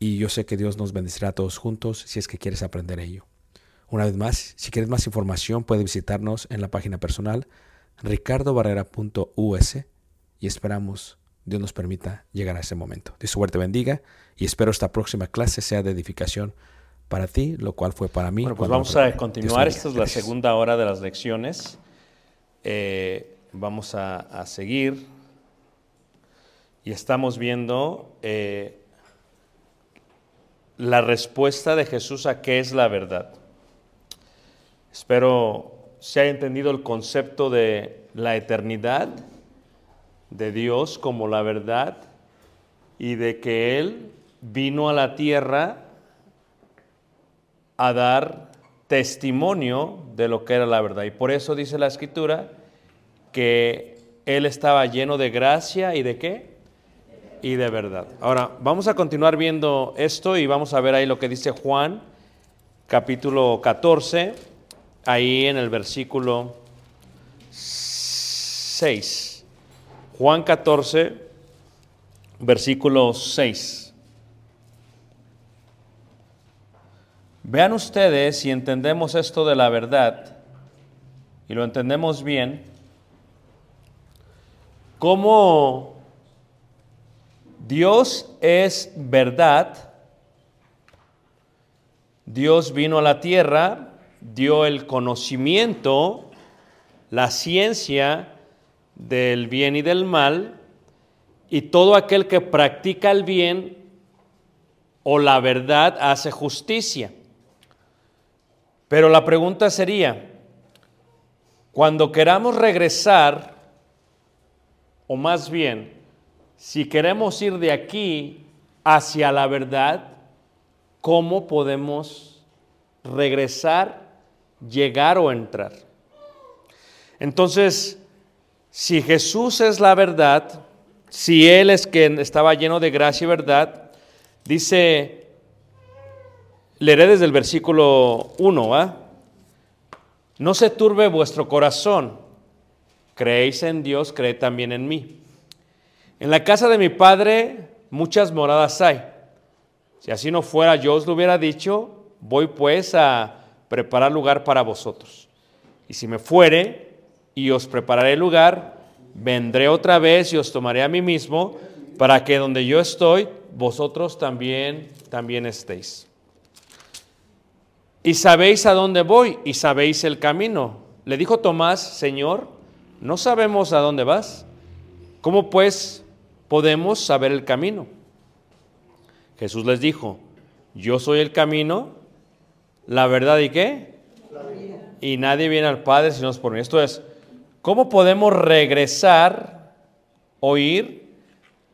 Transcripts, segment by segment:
y yo sé que Dios nos bendecirá a todos juntos si es que quieres aprender ello. Una vez más, si quieres más información, puedes visitarnos en la página personal ricardobarrera.us y esperamos Dios nos permita llegar a ese momento. Dios suerte bendiga y espero esta próxima clase sea de edificación para ti, lo cual fue para mí. Bueno, pues vamos a continuar. Esta es la Gracias. segunda hora de las lecciones. Eh, vamos a, a seguir. Y estamos viendo eh, la respuesta de Jesús a qué es la verdad. Espero se haya entendido el concepto de la eternidad de Dios como la verdad y de que Él vino a la tierra a dar testimonio de lo que era la verdad. Y por eso dice la escritura que Él estaba lleno de gracia y de qué? Y de verdad. Ahora, vamos a continuar viendo esto y vamos a ver ahí lo que dice Juan, capítulo 14, ahí en el versículo 6. Juan 14, versículo 6. Vean ustedes si entendemos esto de la verdad y lo entendemos bien, cómo Dios es verdad. Dios vino a la tierra, dio el conocimiento, la ciencia del bien y del mal, y todo aquel que practica el bien o la verdad hace justicia. Pero la pregunta sería, cuando queramos regresar, o más bien, si queremos ir de aquí hacia la verdad, ¿cómo podemos regresar, llegar o entrar? Entonces, si Jesús es la verdad, si Él es quien estaba lleno de gracia y verdad, dice, leeré desde el versículo 1, ¿ah? No se turbe vuestro corazón, creéis en Dios, creed también en mí. En la casa de mi Padre muchas moradas hay. Si así no fuera, yo os lo hubiera dicho, voy pues a preparar lugar para vosotros. Y si me fuere y os prepararé lugar, vendré otra vez y os tomaré a mí mismo, para que donde yo estoy, vosotros también, también estéis. Y sabéis a dónde voy y sabéis el camino. Le dijo Tomás, Señor, no sabemos a dónde vas. ¿Cómo pues podemos saber el camino? Jesús les dijo, yo soy el camino, la verdad y qué? Y nadie viene al Padre si no es por mí. Esto es, ¿cómo podemos regresar o ir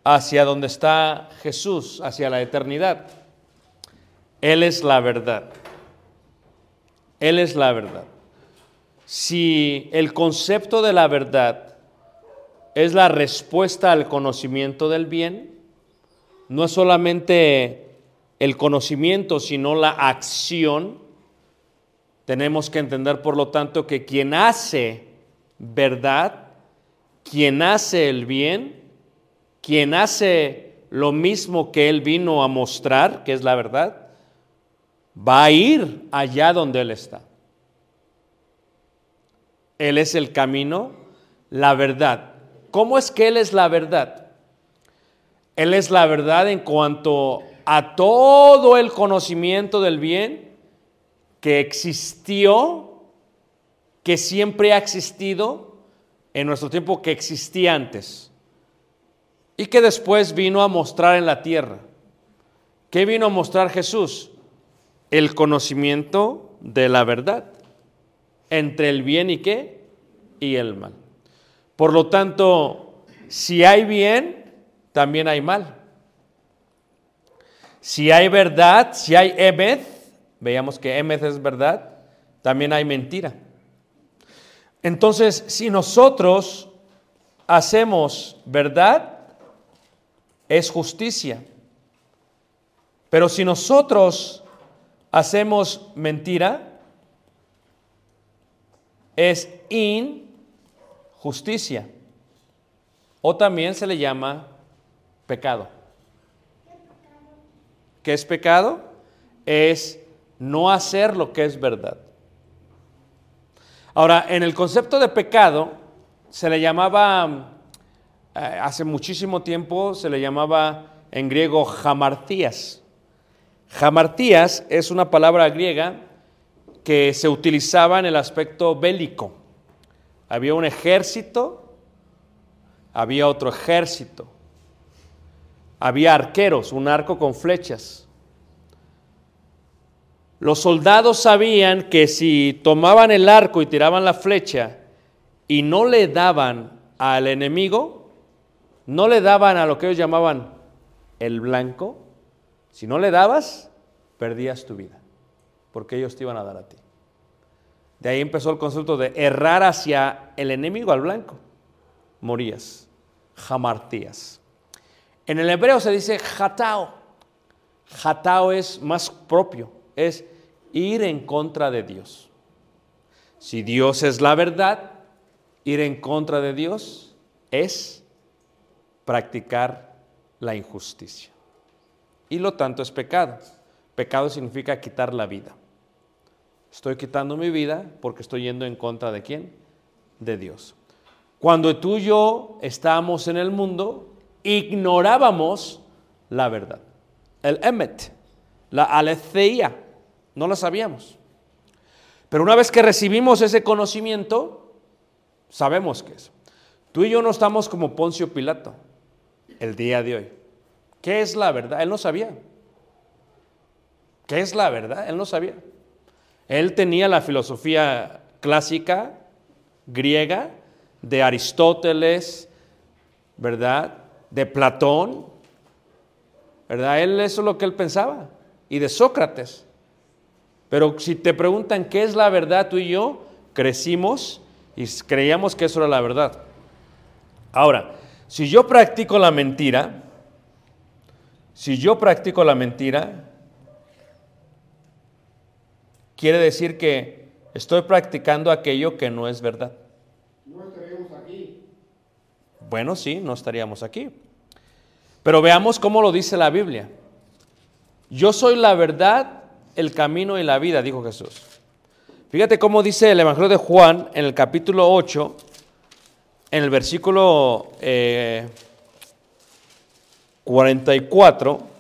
hacia donde está Jesús, hacia la eternidad? Él es la verdad. Él es la verdad. Si el concepto de la verdad es la respuesta al conocimiento del bien, no es solamente el conocimiento, sino la acción, tenemos que entender, por lo tanto, que quien hace verdad, quien hace el bien, quien hace lo mismo que Él vino a mostrar, que es la verdad, va a ir allá donde Él está. Él es el camino, la verdad. ¿Cómo es que Él es la verdad? Él es la verdad en cuanto a todo el conocimiento del bien que existió, que siempre ha existido en nuestro tiempo, que existía antes y que después vino a mostrar en la tierra. ¿Qué vino a mostrar Jesús? El conocimiento de la verdad entre el bien y qué? Y el mal. Por lo tanto, si hay bien, también hay mal. Si hay verdad, si hay Emeth, veamos que Emeth es verdad, también hay mentira. Entonces, si nosotros hacemos verdad, es justicia. Pero si nosotros hacemos mentira, es injusticia. O también se le llama pecado. ¿Qué es pecado? Es no hacer lo que es verdad. Ahora, en el concepto de pecado se le llamaba, eh, hace muchísimo tiempo se le llamaba en griego jamartías. Jamartías es una palabra griega que se utilizaba en el aspecto bélico. Había un ejército, había otro ejército, había arqueros, un arco con flechas. Los soldados sabían que si tomaban el arco y tiraban la flecha y no le daban al enemigo, no le daban a lo que ellos llamaban el blanco, si no le dabas, perdías tu vida porque ellos te iban a dar a ti. De ahí empezó el concepto de errar hacia el enemigo al blanco. Morías, jamartías. En el hebreo se dice jatao. Jatao es más propio, es ir en contra de Dios. Si Dios es la verdad, ir en contra de Dios es practicar la injusticia. Y lo tanto es pecado. Pecado significa quitar la vida. Estoy quitando mi vida porque estoy yendo en contra de quién? De Dios. Cuando tú y yo estamos en el mundo, ignorábamos la verdad. El emet, la aletheia, no la sabíamos. Pero una vez que recibimos ese conocimiento, sabemos que es. Tú y yo no estamos como Poncio Pilato el día de hoy. ¿Qué es la verdad? Él no sabía. ¿Qué es la verdad? Él no sabía. Él tenía la filosofía clásica griega de Aristóteles, ¿verdad? De Platón, ¿verdad? Él eso es lo que él pensaba. Y de Sócrates. Pero si te preguntan qué es la verdad, tú y yo crecimos y creíamos que eso era la verdad. Ahora, si yo practico la mentira, si yo practico la mentira, quiere decir que estoy practicando aquello que no es verdad. No estaríamos aquí. Bueno, sí, no estaríamos aquí. Pero veamos cómo lo dice la Biblia. Yo soy la verdad, el camino y la vida, dijo Jesús. Fíjate cómo dice el Evangelio de Juan en el capítulo 8, en el versículo eh, 44.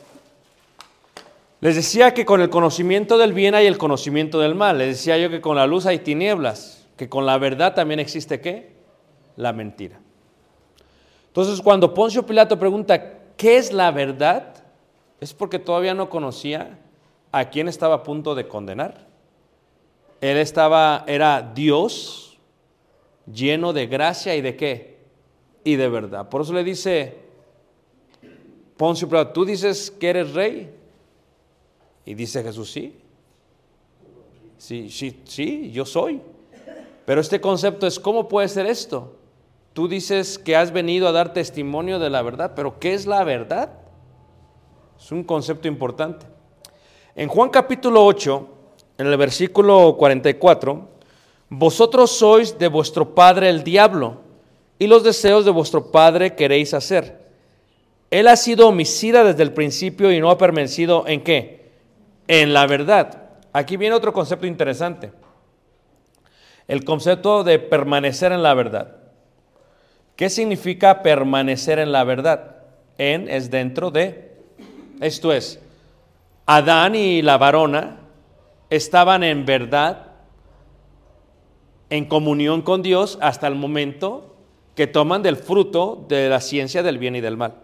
Les decía que con el conocimiento del bien hay el conocimiento del mal. Les decía yo que con la luz hay tinieblas, que con la verdad también existe qué? La mentira. Entonces cuando Poncio Pilato pregunta, ¿qué es la verdad? Es porque todavía no conocía a quién estaba a punto de condenar. Él estaba, era Dios lleno de gracia y de qué? Y de verdad. Por eso le dice Poncio Pilato, tú dices que eres rey. Y dice Jesús, sí. Sí, sí, sí, yo soy. Pero este concepto es, ¿cómo puede ser esto? Tú dices que has venido a dar testimonio de la verdad, pero ¿qué es la verdad? Es un concepto importante. En Juan capítulo 8, en el versículo 44, vosotros sois de vuestro padre el diablo, y los deseos de vuestro padre queréis hacer. Él ha sido homicida desde el principio y no ha permanecido en qué? En la verdad. Aquí viene otro concepto interesante. El concepto de permanecer en la verdad. ¿Qué significa permanecer en la verdad? En es dentro de. Esto es, Adán y la varona estaban en verdad, en comunión con Dios hasta el momento que toman del fruto de la ciencia del bien y del mal.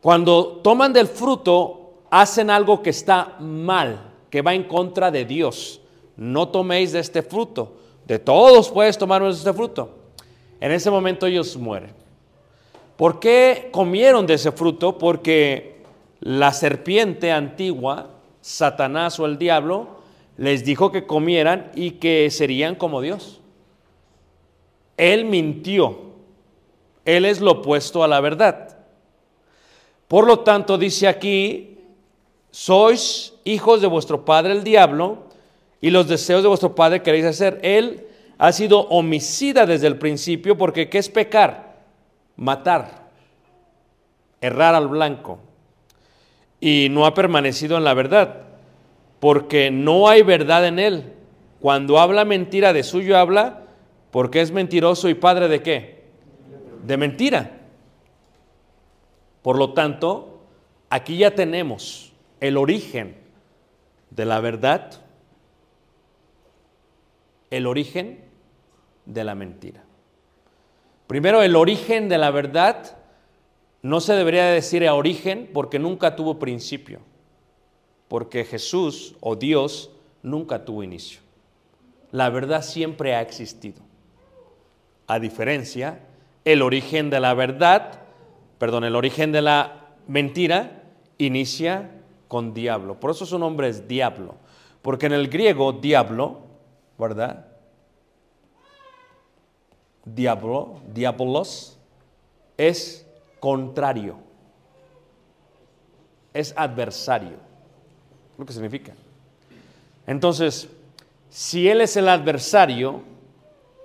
Cuando toman del fruto, hacen algo que está mal, que va en contra de Dios. No toméis de este fruto. De todos puedes tomar de este fruto. En ese momento ellos mueren. ¿Por qué comieron de ese fruto? Porque la serpiente antigua, Satanás o el diablo, les dijo que comieran y que serían como Dios. Él mintió. Él es lo opuesto a la verdad. Por lo tanto, dice aquí, sois hijos de vuestro padre el diablo y los deseos de vuestro padre queréis hacer. Él ha sido homicida desde el principio porque ¿qué es pecar? Matar, errar al blanco. Y no ha permanecido en la verdad porque no hay verdad en él. Cuando habla mentira de suyo habla porque es mentiroso y padre de qué? De mentira. Por lo tanto, aquí ya tenemos el origen de la verdad, el origen de la mentira. Primero, el origen de la verdad no se debería decir a origen porque nunca tuvo principio, porque Jesús o Dios nunca tuvo inicio. La verdad siempre ha existido. A diferencia, el origen de la verdad, perdón, el origen de la mentira inicia con diablo. Por eso su nombre es diablo, porque en el griego diablo, ¿verdad? diablo, diabolos, es contrario, es adversario. Lo que significa. Entonces, si él es el adversario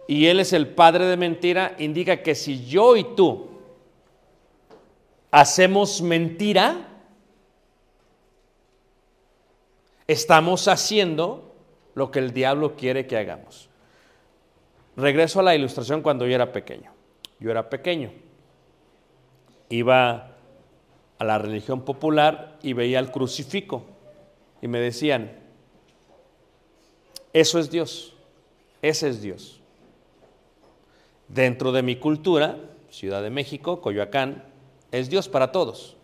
y él es el padre de mentira, indica que si yo y tú hacemos mentira, estamos haciendo lo que el diablo quiere que hagamos. Regreso a la ilustración cuando yo era pequeño. Yo era pequeño. iba a la religión popular y veía el crucifijo y me decían, eso es Dios, ese es Dios. Dentro de mi cultura, Ciudad de México, Coyoacán, es Dios para todos.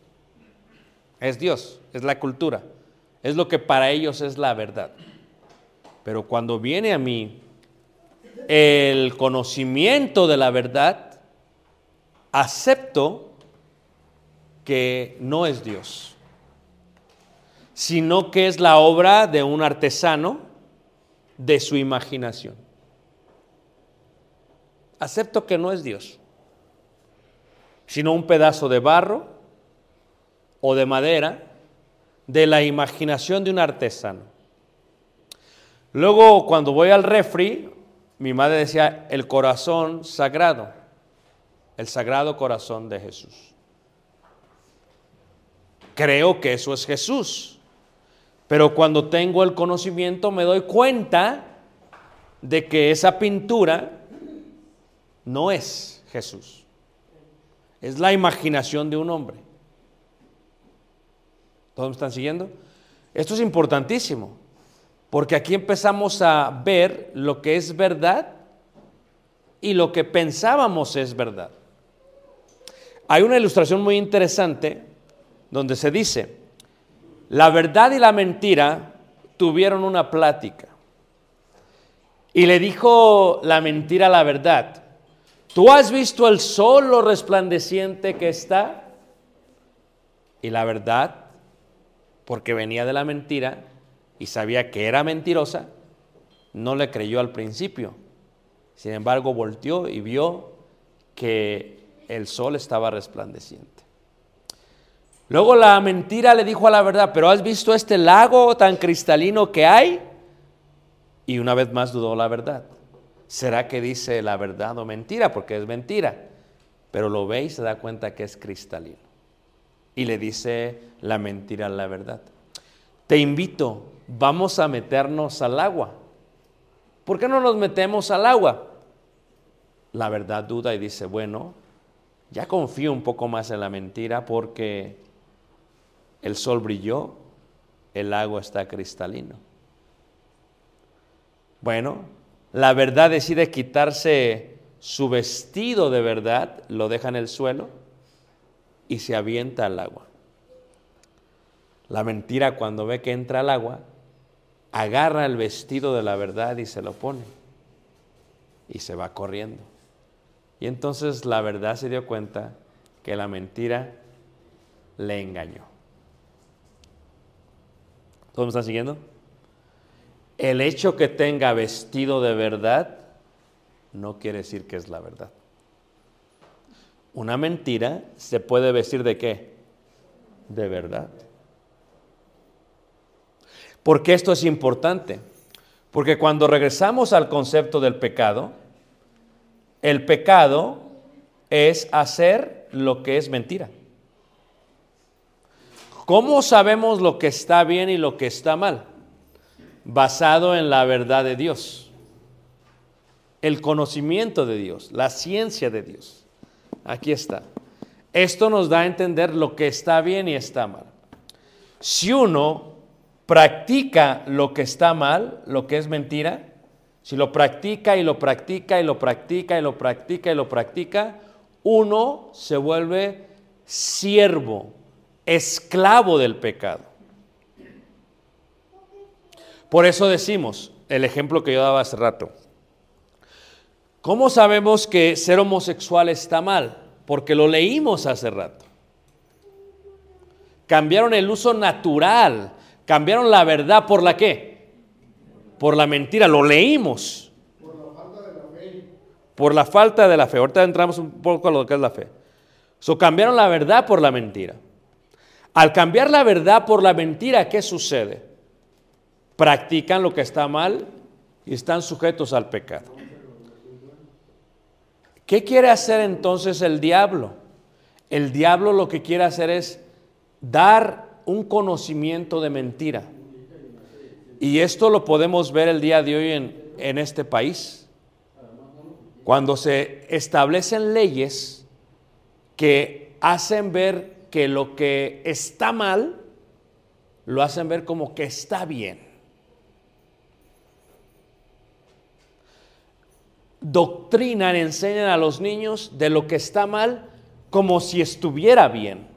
Es Dios, es la cultura, es lo que para ellos es la verdad. Pero cuando viene a mí el conocimiento de la verdad, acepto que no es Dios, sino que es la obra de un artesano de su imaginación. Acepto que no es Dios, sino un pedazo de barro o de madera de la imaginación de un artesano. Luego, cuando voy al refri, mi madre decía el corazón sagrado, el sagrado corazón de Jesús. Creo que eso es Jesús, pero cuando tengo el conocimiento me doy cuenta de que esa pintura no es Jesús, es la imaginación de un hombre. ¿Todos me están siguiendo? Esto es importantísimo. Porque aquí empezamos a ver lo que es verdad y lo que pensábamos es verdad. Hay una ilustración muy interesante donde se dice, la verdad y la mentira tuvieron una plática. Y le dijo la mentira a la verdad, ¿tú has visto el sol lo resplandeciente que está? Y la verdad, porque venía de la mentira, y sabía que era mentirosa, no le creyó al principio. Sin embargo, volteó y vio que el sol estaba resplandeciente. Luego la mentira le dijo a la verdad, pero ¿has visto este lago tan cristalino que hay? Y una vez más dudó la verdad. ¿Será que dice la verdad o mentira? Porque es mentira. Pero lo ve y se da cuenta que es cristalino. Y le dice la mentira la verdad. Te invito vamos a meternos al agua. ¿Por qué no nos metemos al agua? La verdad duda y dice, bueno, ya confío un poco más en la mentira porque el sol brilló, el agua está cristalino. Bueno, la verdad decide quitarse su vestido de verdad, lo deja en el suelo y se avienta al agua. La mentira cuando ve que entra al agua, agarra el vestido de la verdad y se lo pone. Y se va corriendo. Y entonces la verdad se dio cuenta que la mentira le engañó. ¿Todos me están siguiendo? El hecho que tenga vestido de verdad no quiere decir que es la verdad. Una mentira se puede vestir de qué? De verdad. ¿Por qué esto es importante? Porque cuando regresamos al concepto del pecado, el pecado es hacer lo que es mentira. ¿Cómo sabemos lo que está bien y lo que está mal? Basado en la verdad de Dios, el conocimiento de Dios, la ciencia de Dios. Aquí está. Esto nos da a entender lo que está bien y está mal. Si uno practica lo que está mal, lo que es mentira, si lo practica y lo practica y lo practica y lo practica y lo practica, uno se vuelve siervo, esclavo del pecado. Por eso decimos, el ejemplo que yo daba hace rato, ¿cómo sabemos que ser homosexual está mal? Porque lo leímos hace rato. Cambiaron el uso natural Cambiaron la verdad por la qué? Por la mentira. Lo leímos. Por la falta de la fe. Por la falta de la fe. Ahorita entramos un poco a lo que es la fe. So, cambiaron la verdad por la mentira. Al cambiar la verdad por la mentira, ¿qué sucede? Practican lo que está mal y están sujetos al pecado. ¿Qué quiere hacer entonces el diablo? El diablo lo que quiere hacer es dar un conocimiento de mentira. Y esto lo podemos ver el día de hoy en, en este país. Cuando se establecen leyes que hacen ver que lo que está mal, lo hacen ver como que está bien. Doctrinan, enseñan a los niños de lo que está mal como si estuviera bien.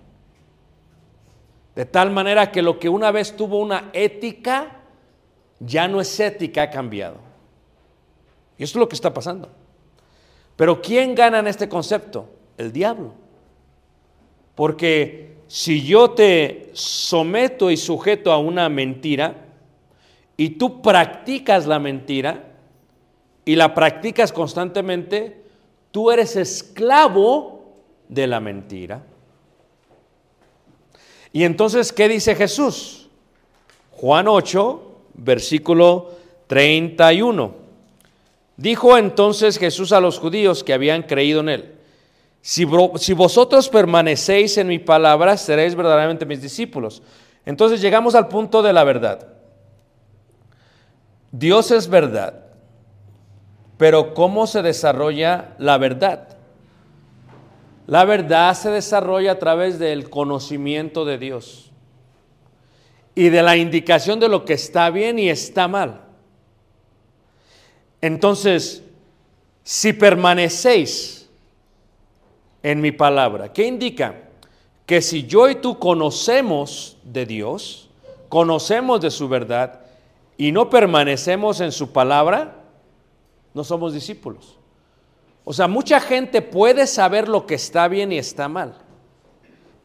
De tal manera que lo que una vez tuvo una ética, ya no es ética, ha cambiado. Y eso es lo que está pasando. Pero ¿quién gana en este concepto? El diablo. Porque si yo te someto y sujeto a una mentira y tú practicas la mentira y la practicas constantemente, tú eres esclavo de la mentira. Y entonces, ¿qué dice Jesús? Juan 8, versículo 31. Dijo entonces Jesús a los judíos que habían creído en él, si, si, vosotros permanecéis en mi palabra, seréis verdaderamente mis discípulos. Entonces llegamos al punto de la verdad. Dios es verdad, pero ¿cómo se desarrolla la verdad? La verdad se desarrolla a través del conocimiento de Dios y de la indicación de lo que está bien y está mal. Entonces, si permanecéis en mi palabra, ¿qué indica? Que si yo y tú conocemos de Dios, conocemos de su verdad y no permanecemos en su palabra, no somos discípulos. O sea, mucha gente puede saber lo que está bien y está mal.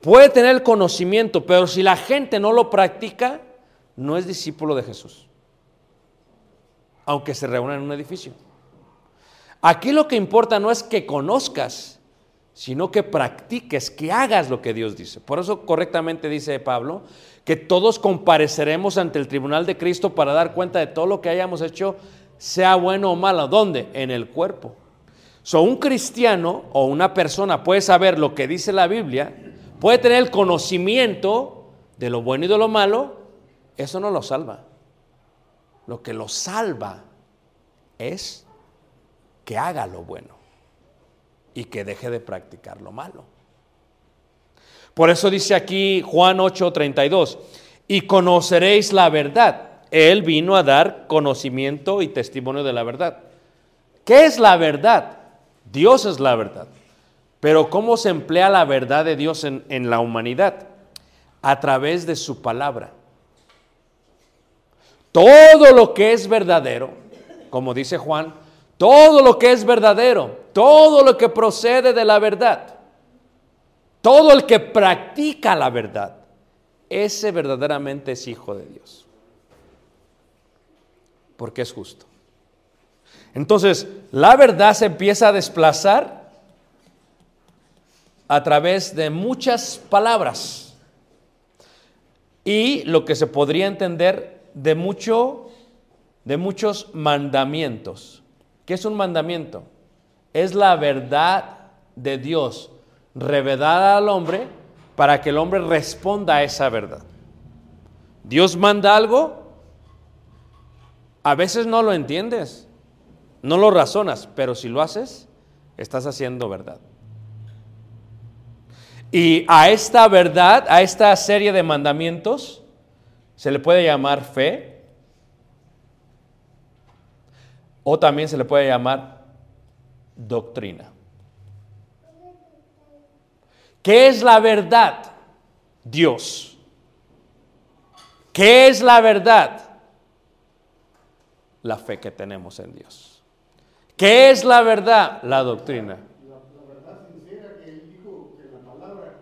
Puede tener el conocimiento, pero si la gente no lo practica, no es discípulo de Jesús. Aunque se reúna en un edificio. Aquí lo que importa no es que conozcas, sino que practiques, que hagas lo que Dios dice. Por eso correctamente dice Pablo que todos compareceremos ante el tribunal de Cristo para dar cuenta de todo lo que hayamos hecho, sea bueno o malo. ¿Dónde? En el cuerpo. So, un cristiano o una persona puede saber lo que dice la Biblia, puede tener el conocimiento de lo bueno y de lo malo, eso no lo salva. Lo que lo salva es que haga lo bueno y que deje de practicar lo malo. Por eso dice aquí Juan 8:32, y conoceréis la verdad. Él vino a dar conocimiento y testimonio de la verdad. ¿Qué es la verdad? Dios es la verdad. Pero ¿cómo se emplea la verdad de Dios en, en la humanidad? A través de su palabra. Todo lo que es verdadero, como dice Juan, todo lo que es verdadero, todo lo que procede de la verdad, todo el que practica la verdad, ese verdaderamente es hijo de Dios. Porque es justo. Entonces, la verdad se empieza a desplazar a través de muchas palabras y lo que se podría entender de mucho de muchos mandamientos. ¿Qué es un mandamiento? Es la verdad de Dios revelada al hombre para que el hombre responda a esa verdad. Dios manda algo, a veces no lo entiendes, no lo razonas, pero si lo haces, estás haciendo verdad. Y a esta verdad, a esta serie de mandamientos, se le puede llamar fe o también se le puede llamar doctrina. ¿Qué es la verdad? Dios. ¿Qué es la verdad? La fe que tenemos en Dios. ¿Qué es la verdad? La doctrina. La, verdad sincera que él dijo que la palabra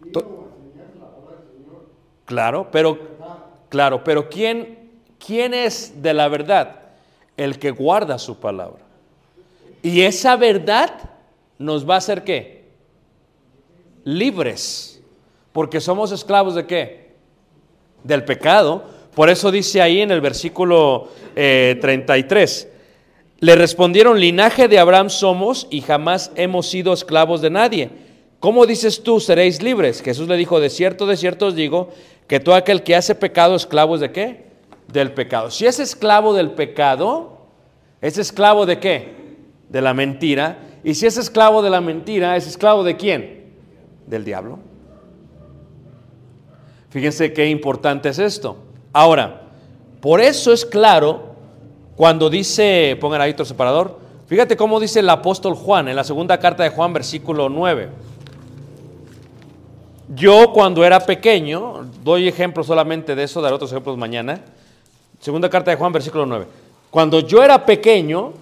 la palabra del Señor. Claro, pero claro, pero ¿quién quién es de la verdad? El que guarda su palabra. Y esa verdad nos va a hacer qué? Libres. Porque somos esclavos de qué? Del pecado. Por eso dice ahí en el versículo eh, 33. Le respondieron, linaje de Abraham somos y jamás hemos sido esclavos de nadie. ¿Cómo dices tú, seréis libres? Jesús le dijo, de cierto, de cierto os digo, que todo aquel que hace pecado, esclavo es de qué? Del pecado. Si es esclavo del pecado, es esclavo de qué? De la mentira. Y si es esclavo de la mentira, ¿es esclavo de quién? Del diablo. Fíjense qué importante es esto. Ahora, por eso es claro cuando dice, pongan ahí otro separador, fíjate cómo dice el apóstol Juan en la segunda carta de Juan, versículo 9. Yo cuando era pequeño, doy ejemplos solamente de eso, daré otros ejemplos mañana. Segunda carta de Juan, versículo 9. Cuando yo era pequeño,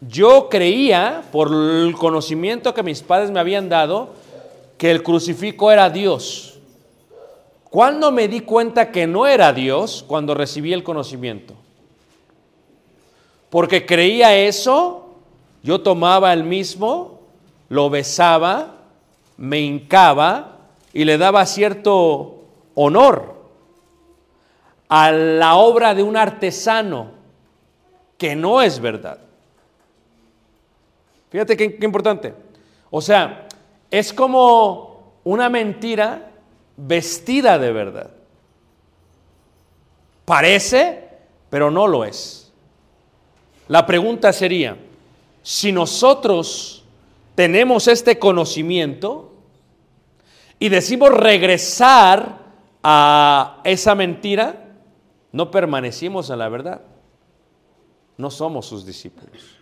yo creía, por el conocimiento que mis padres me habían dado, que el crucifijo era Dios. ¿Cuándo me di cuenta que no era Dios? Cuando recibí el conocimiento. Porque creía eso, yo tomaba el mismo, lo besaba, me hincaba y le daba cierto honor a la obra de un artesano que no es verdad. Fíjate qué, qué importante. O sea, es como una mentira vestida de verdad. Parece, pero no lo es. La pregunta sería, si nosotros tenemos este conocimiento y decimos regresar a esa mentira, no permanecimos en la verdad. No somos sus discípulos.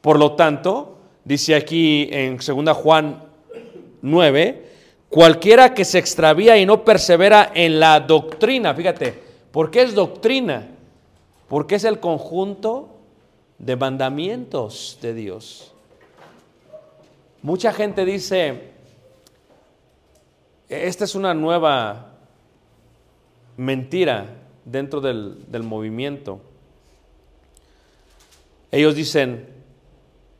Por lo tanto, dice aquí en 2 Juan 9, cualquiera que se extravía y no persevera en la doctrina, fíjate, ¿por qué es doctrina? Porque es el conjunto de mandamientos de Dios. Mucha gente dice, esta es una nueva mentira dentro del, del movimiento. Ellos dicen,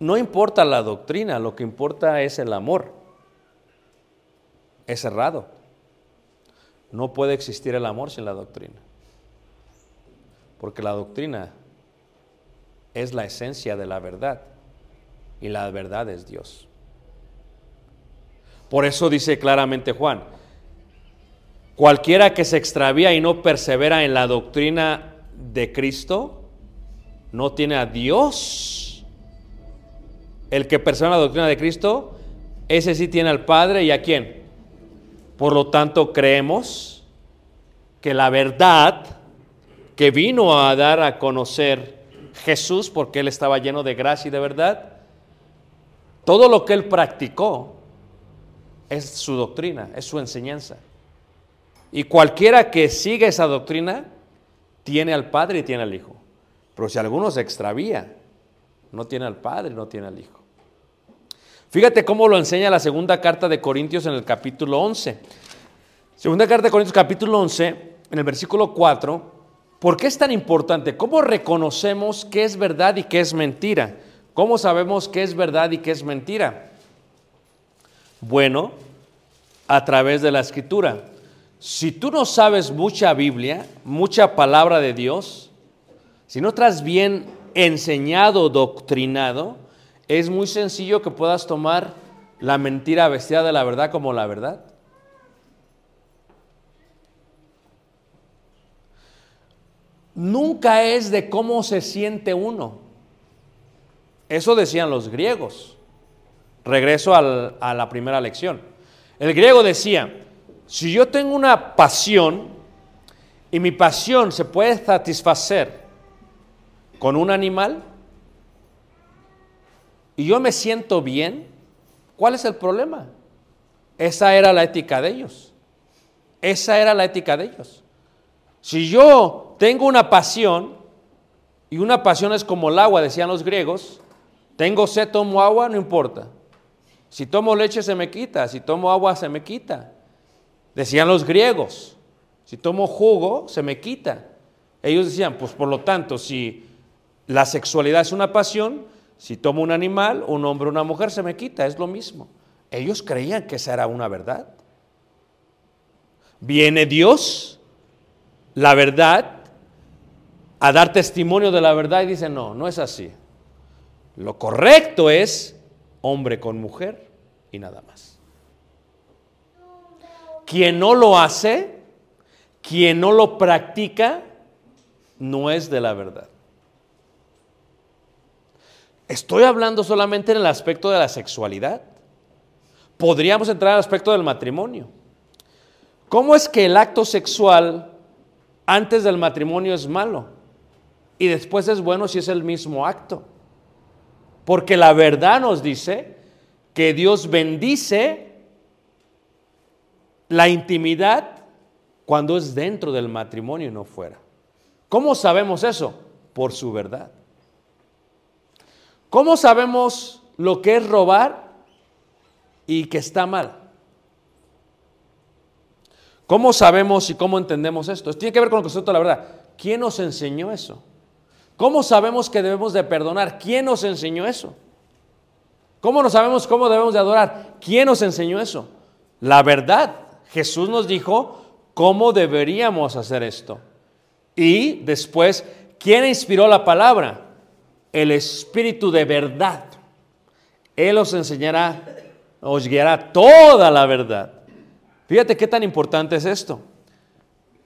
no importa la doctrina, lo que importa es el amor. Es errado. No puede existir el amor sin la doctrina. Porque la doctrina es la esencia de la verdad y la verdad es Dios. Por eso dice claramente Juan, cualquiera que se extravía y no persevera en la doctrina de Cristo, no tiene a Dios. El que persevera en la doctrina de Cristo, ese sí tiene al Padre y a quién. Por lo tanto, creemos que la verdad que vino a dar a conocer Jesús, porque él estaba lleno de gracia y de verdad, todo lo que él practicó es su doctrina, es su enseñanza. Y cualquiera que siga esa doctrina tiene al Padre y tiene al Hijo. Pero si alguno se extravía, no tiene al Padre, no tiene al Hijo. Fíjate cómo lo enseña la segunda carta de Corintios en el capítulo 11. Segunda carta de Corintios capítulo 11, en el versículo 4. ¿Por qué es tan importante? ¿Cómo reconocemos qué es verdad y qué es mentira? ¿Cómo sabemos qué es verdad y qué es mentira? Bueno, a través de la escritura. Si tú no sabes mucha Biblia, mucha palabra de Dios, si no estás bien enseñado, doctrinado, es muy sencillo que puedas tomar la mentira vestida de la verdad como la verdad. Nunca es de cómo se siente uno. Eso decían los griegos. Regreso a la primera lección. El griego decía, si yo tengo una pasión y mi pasión se puede satisfacer con un animal y yo me siento bien, ¿cuál es el problema? Esa era la ética de ellos. Esa era la ética de ellos. Si yo tengo una pasión, y una pasión es como el agua, decían los griegos, tengo sed, tomo agua, no importa. Si tomo leche se me quita, si tomo agua se me quita. Decían los griegos, si tomo jugo se me quita. Ellos decían, pues por lo tanto, si la sexualidad es una pasión, si tomo un animal, un hombre o una mujer se me quita, es lo mismo. Ellos creían que esa era una verdad. Viene Dios, la verdad, a dar testimonio de la verdad y dice, no, no es así. Lo correcto es hombre con mujer y nada más. Quien no lo hace, quien no lo practica, no es de la verdad. Estoy hablando solamente en el aspecto de la sexualidad. Podríamos entrar al aspecto del matrimonio. ¿Cómo es que el acto sexual antes del matrimonio es malo y después es bueno si es el mismo acto? Porque la verdad nos dice que Dios bendice la intimidad cuando es dentro del matrimonio y no fuera. ¿Cómo sabemos eso? Por su verdad. ¿Cómo sabemos lo que es robar y que está mal? ¿Cómo sabemos y cómo entendemos esto? Esto tiene que ver con el concepto de la verdad. ¿Quién nos enseñó eso? ¿Cómo sabemos que debemos de perdonar? ¿Quién nos enseñó eso? ¿Cómo no sabemos cómo debemos de adorar? ¿Quién nos enseñó eso? La verdad. Jesús nos dijo cómo deberíamos hacer esto. Y después, ¿quién inspiró la palabra? El Espíritu de verdad. Él os enseñará, os guiará toda la verdad. Fíjate qué tan importante es esto.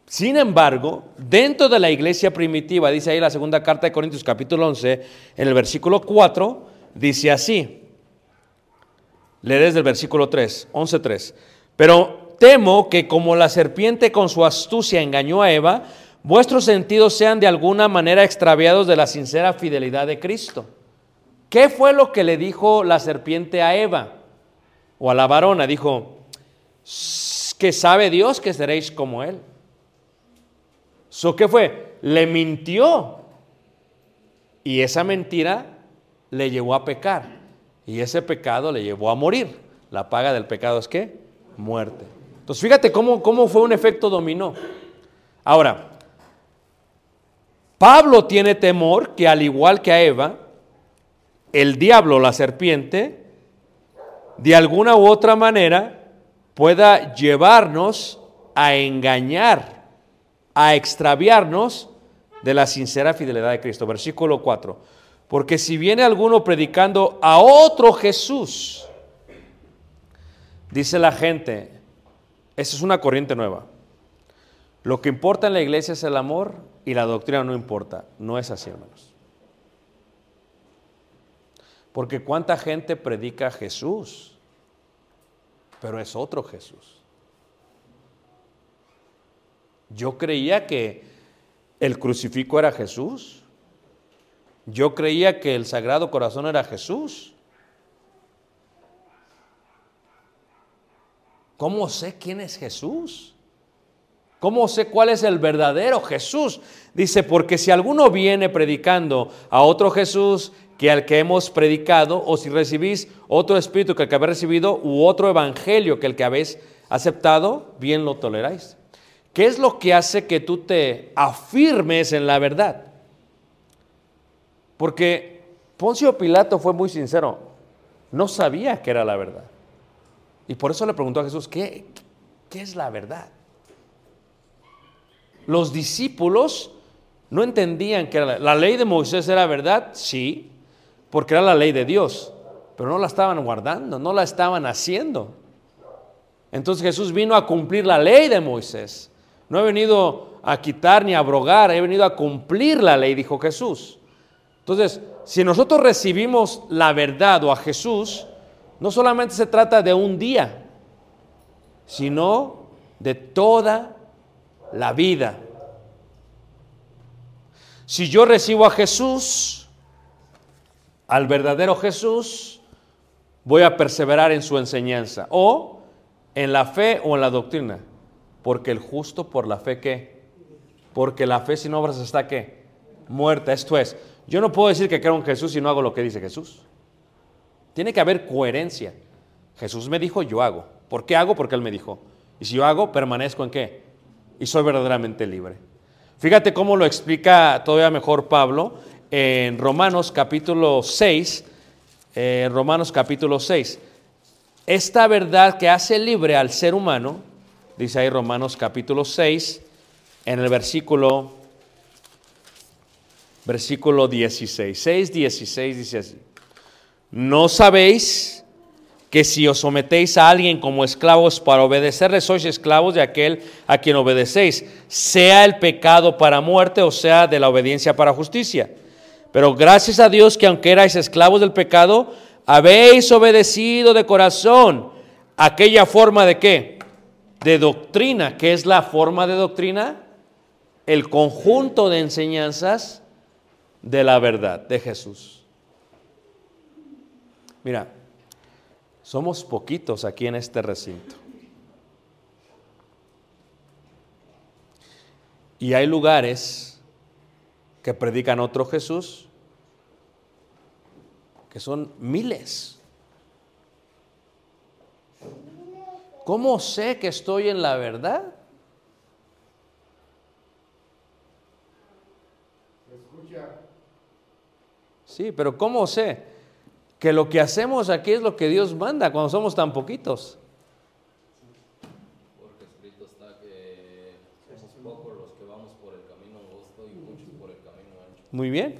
Sin embargo, dentro de la iglesia primitiva, dice ahí la segunda carta de Corintios capítulo 11, en el versículo 4, dice así. Leeré desde el versículo 3, 11.3. Pero temo que como la serpiente con su astucia engañó a Eva, vuestros sentidos sean de alguna manera extraviados de la sincera fidelidad de Cristo. ¿Qué fue lo que le dijo la serpiente a Eva? O a la varona, dijo, que sabe Dios que seréis como Él. ¿So qué fue? Le mintió. Y esa mentira le llevó a pecar. Y ese pecado le llevó a morir. La paga del pecado es qué? Muerte. Entonces fíjate cómo, cómo fue un efecto dominó. Ahora, Pablo tiene temor que al igual que a Eva, el diablo, la serpiente, de alguna u otra manera pueda llevarnos a engañar, a extraviarnos de la sincera fidelidad de Cristo. Versículo 4. Porque si viene alguno predicando a otro Jesús, dice la gente, esa es una corriente nueva. Lo que importa en la iglesia es el amor y la doctrina no importa. No es así, hermanos. Porque cuánta gente predica a Jesús, pero es otro Jesús. Yo creía que el crucifijo era Jesús. Yo creía que el Sagrado Corazón era Jesús. ¿Cómo sé quién es Jesús? ¿Cómo sé cuál es el verdadero Jesús? Dice, porque si alguno viene predicando a otro Jesús que al que hemos predicado, o si recibís otro espíritu que el que habéis recibido, u otro evangelio que el que habéis aceptado, bien lo toleráis. ¿Qué es lo que hace que tú te afirmes en la verdad? Porque Poncio Pilato fue muy sincero, no sabía que era la verdad. Y por eso le preguntó a Jesús, ¿qué, qué es la verdad? Los discípulos no entendían que la, ley de Moisés era verdad, sí, porque era la ley de Dios, pero no la estaban guardando, no la estaban haciendo. Entonces Jesús vino a cumplir la ley de Moisés. No he venido a quitar ni a abrogar, he venido a cumplir la ley, dijo Jesús. Entonces, si nosotros recibimos la verdad o a Jesús, no solamente se trata de un día, sino de toda la vida. Si yo recibo a Jesús, al verdadero Jesús, voy a perseverar en su enseñanza o en la fe o en la doctrina, porque el justo por la fe que, porque la fe sin obras está que muerta. Esto es, yo no puedo decir que creo en Jesús si no hago lo que dice Jesús. Tiene que haber coherencia. Jesús me dijo, yo hago. ¿Por qué hago? Porque Él me dijo. Y si yo hago, permanezco en qué? Y soy verdaderamente libre. Fíjate cómo lo explica todavía mejor Pablo en Romanos capítulo 6. Eh, Romanos capítulo 6. Esta verdad que hace libre al ser humano, dice ahí Romanos capítulo 6, en el versículo, versículo 16. 6, 16 dice así. ¿No sabéis que si os sometéis a alguien como esclavos para obedecerle, sois esclavos de aquel a quien obedecéis, sea el pecado para muerte o sea de la obediencia para justicia? Pero gracias a Dios que aunque erais esclavos del pecado, habéis obedecido de corazón aquella forma de qué? De doctrina. ¿Qué es la forma de doctrina? El conjunto de enseñanzas de la verdad de Jesús. Mira, somos poquitos aquí en este recinto. Y hay lugares que predican otro Jesús, que son miles. ¿Cómo sé que estoy en la verdad? Escucha, Sí, pero ¿cómo sé que lo que hacemos aquí es lo que Dios manda cuando somos tan poquitos? Porque escrito está que somos pocos los que vamos por el camino angosto y muchos por el camino ancho. Muy bien,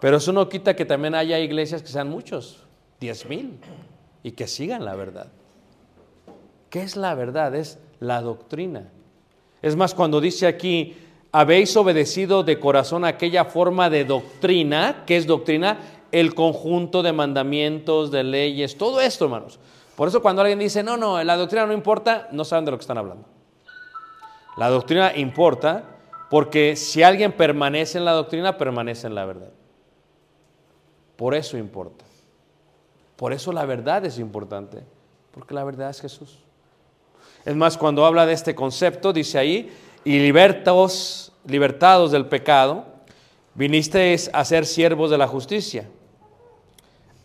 pero eso no quita que también haya iglesias que sean muchos, diez mil, y que sigan la verdad. ¿Qué es la verdad? Es la doctrina. Es más, cuando dice aquí, habéis obedecido de corazón aquella forma de doctrina, ¿qué es doctrina? El conjunto de mandamientos, de leyes, todo esto, hermanos. Por eso cuando alguien dice, no, no, la doctrina no importa, no saben de lo que están hablando. La doctrina importa porque si alguien permanece en la doctrina, permanece en la verdad. Por eso importa. Por eso la verdad es importante, porque la verdad es Jesús. Es más, cuando habla de este concepto, dice ahí, y libertados, libertados del pecado, vinisteis a ser siervos de la justicia.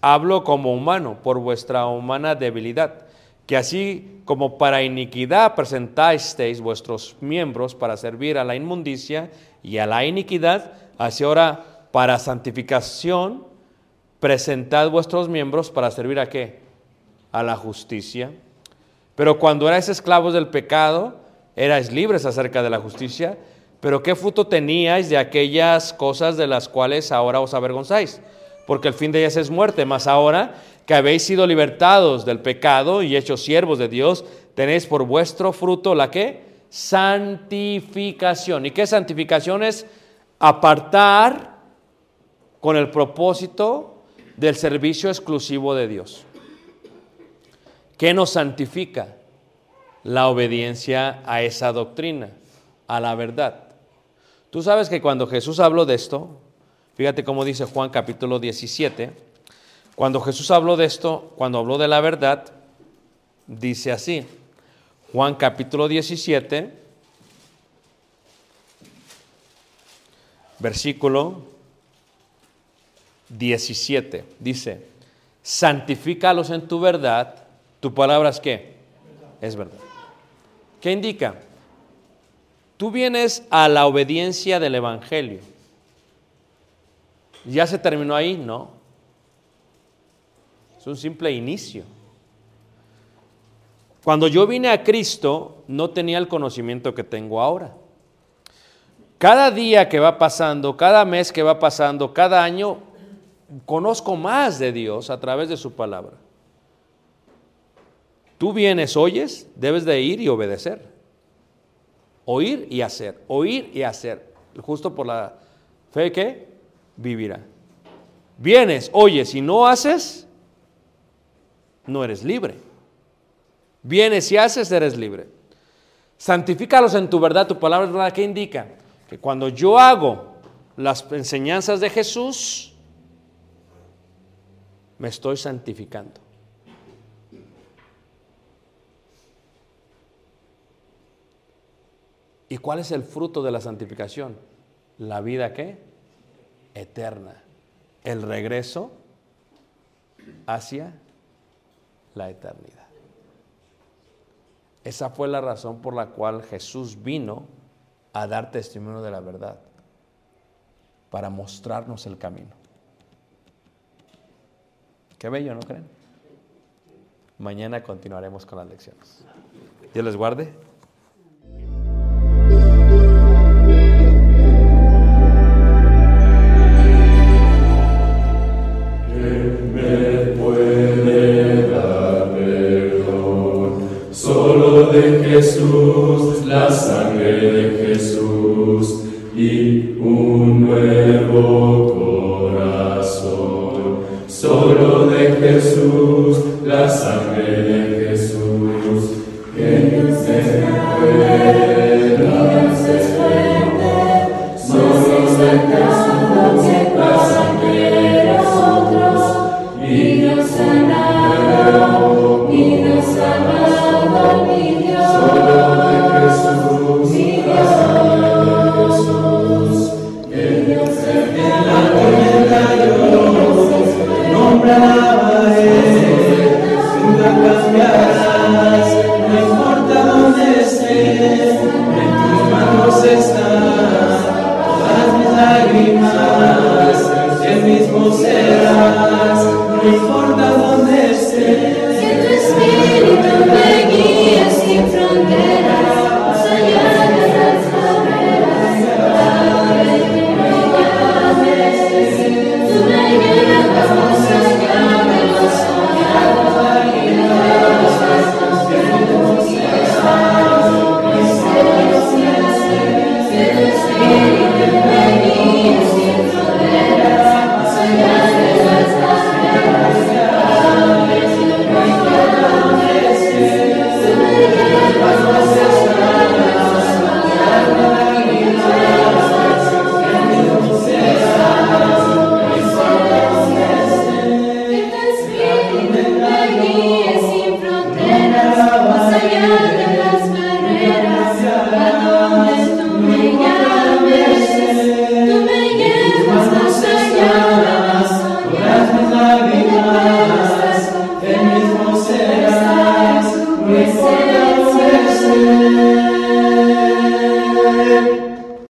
Hablo como humano, por vuestra humana debilidad, que así como para iniquidad presentasteis vuestros miembros para servir a la inmundicia y a la iniquidad, así ahora para santificación, presentad vuestros miembros para servir a qué? A la justicia. Pero cuando erais esclavos del pecado, erais libres acerca de la justicia. Pero ¿qué fruto teníais de aquellas cosas de las cuales ahora os avergonzáis? Porque el fin de ellas es muerte. Mas ahora que habéis sido libertados del pecado y hechos siervos de Dios, tenéis por vuestro fruto la que? Santificación. ¿Y qué santificación es? Apartar con el propósito del servicio exclusivo de Dios. ¿Qué nos santifica? La obediencia a esa doctrina, a la verdad. Tú sabes que cuando Jesús habló de esto, fíjate cómo dice Juan capítulo 17, cuando Jesús habló de esto, cuando habló de la verdad, dice así, Juan capítulo 17, versículo 17, dice, santifícalos en tu verdad, tu palabra es qué? Es verdad. ¿Qué indica? Tú vienes a la obediencia del Evangelio. ¿Ya se terminó ahí? No. Es un simple inicio. Cuando yo vine a Cristo, no tenía el conocimiento que tengo ahora. Cada día que va pasando, cada mes que va pasando, cada año, conozco más de Dios a través de su palabra. Tú vienes, oyes, debes de ir y obedecer. Oír y hacer, oír y hacer. Justo por la fe que vivirá. Vienes, oyes y no haces, no eres libre. Vienes y haces, eres libre. Santifícalos en tu verdad, tu palabra es verdad. ¿Qué indica? Que cuando yo hago las enseñanzas de Jesús, me estoy santificando. ¿Y cuál es el fruto de la santificación? La vida qué? Eterna. El regreso hacia la eternidad. Esa fue la razón por la cual Jesús vino a dar testimonio de la verdad, para mostrarnos el camino. Qué bello, ¿no creen? Mañana continuaremos con las lecciones. Dios les guarde. En tu mango cestar, todas las lágrimas, que mismo serás